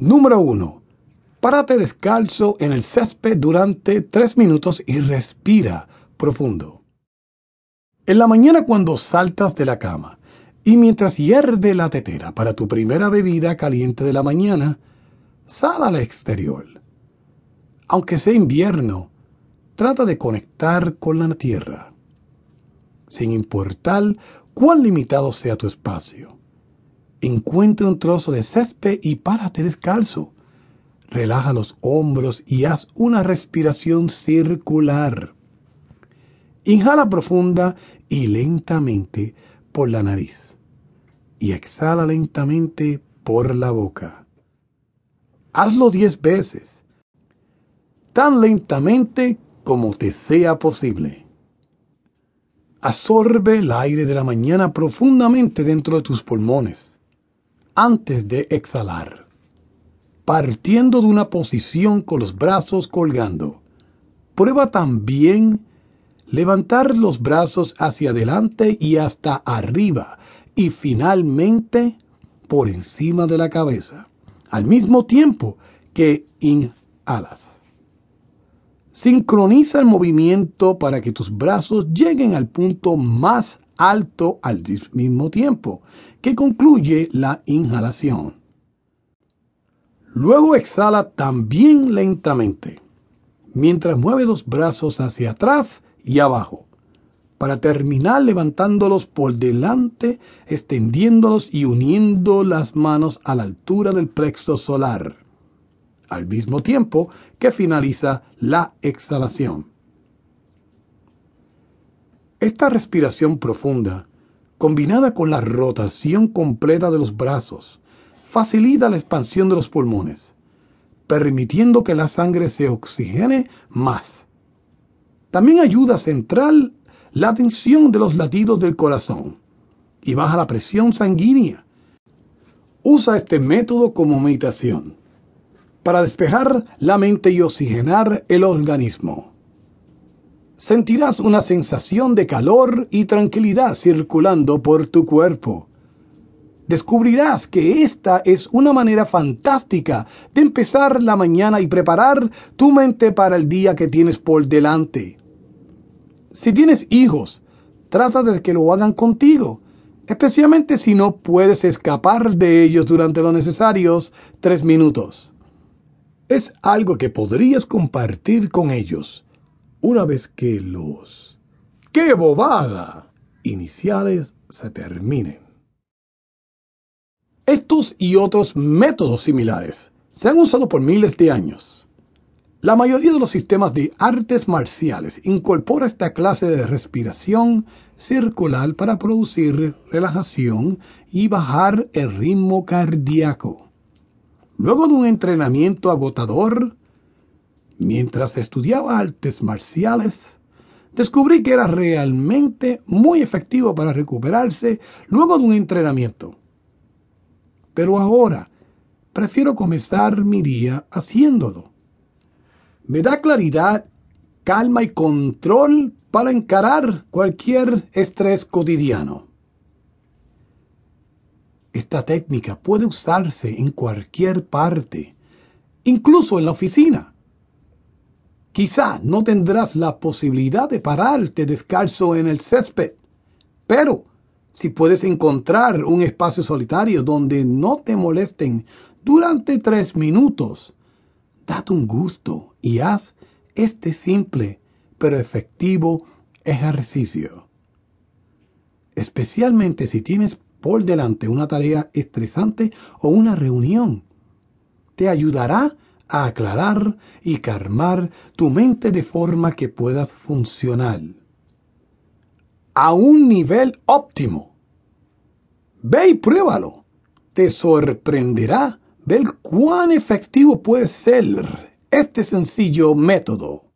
Número 1. Párate descalzo en el césped durante tres minutos y respira profundo. En la mañana cuando saltas de la cama y mientras hierve la tetera para tu primera bebida caliente de la mañana, sal al exterior. Aunque sea invierno, trata de conectar con la tierra, sin importar cuán limitado sea tu espacio. Encuentra un trozo de césped y párate descalzo. Relaja los hombros y haz una respiración circular. Inhala profunda y lentamente por la nariz. Y exhala lentamente por la boca. Hazlo diez veces, tan lentamente como te sea posible. Absorbe el aire de la mañana profundamente dentro de tus pulmones antes de exhalar, partiendo de una posición con los brazos colgando. Prueba también levantar los brazos hacia adelante y hasta arriba y finalmente por encima de la cabeza, al mismo tiempo que inhalas. Sincroniza el movimiento para que tus brazos lleguen al punto más alto al mismo tiempo, que concluye la inhalación. Luego exhala también lentamente, mientras mueve los brazos hacia atrás y abajo, para terminar levantándolos por delante, extendiéndolos y uniendo las manos a la altura del plexo solar al mismo tiempo que finaliza la exhalación. Esta respiración profunda, combinada con la rotación completa de los brazos, facilita la expansión de los pulmones, permitiendo que la sangre se oxigene más. También ayuda a centrar la tensión de los latidos del corazón y baja la presión sanguínea. Usa este método como meditación para despejar la mente y oxigenar el organismo. Sentirás una sensación de calor y tranquilidad circulando por tu cuerpo. Descubrirás que esta es una manera fantástica de empezar la mañana y preparar tu mente para el día que tienes por delante. Si tienes hijos, trata de que lo hagan contigo, especialmente si no puedes escapar de ellos durante los necesarios tres minutos es algo que podrías compartir con ellos una vez que los ¡qué bobada! iniciales se terminen. Estos y otros métodos similares se han usado por miles de años. La mayoría de los sistemas de artes marciales incorpora esta clase de respiración circular para producir relajación y bajar el ritmo cardíaco. Luego de un entrenamiento agotador, mientras estudiaba artes marciales, descubrí que era realmente muy efectivo para recuperarse luego de un entrenamiento. Pero ahora prefiero comenzar mi día haciéndolo. Me da claridad, calma y control para encarar cualquier estrés cotidiano. Esta técnica puede usarse en cualquier parte, incluso en la oficina. Quizá no tendrás la posibilidad de pararte descalzo en el césped, pero si puedes encontrar un espacio solitario donde no te molesten durante tres minutos, date un gusto y haz este simple pero efectivo ejercicio. Especialmente si tienes por delante una tarea estresante o una reunión. Te ayudará a aclarar y calmar tu mente de forma que puedas funcionar a un nivel óptimo. Ve y pruébalo. Te sorprenderá ver cuán efectivo puede ser este sencillo método.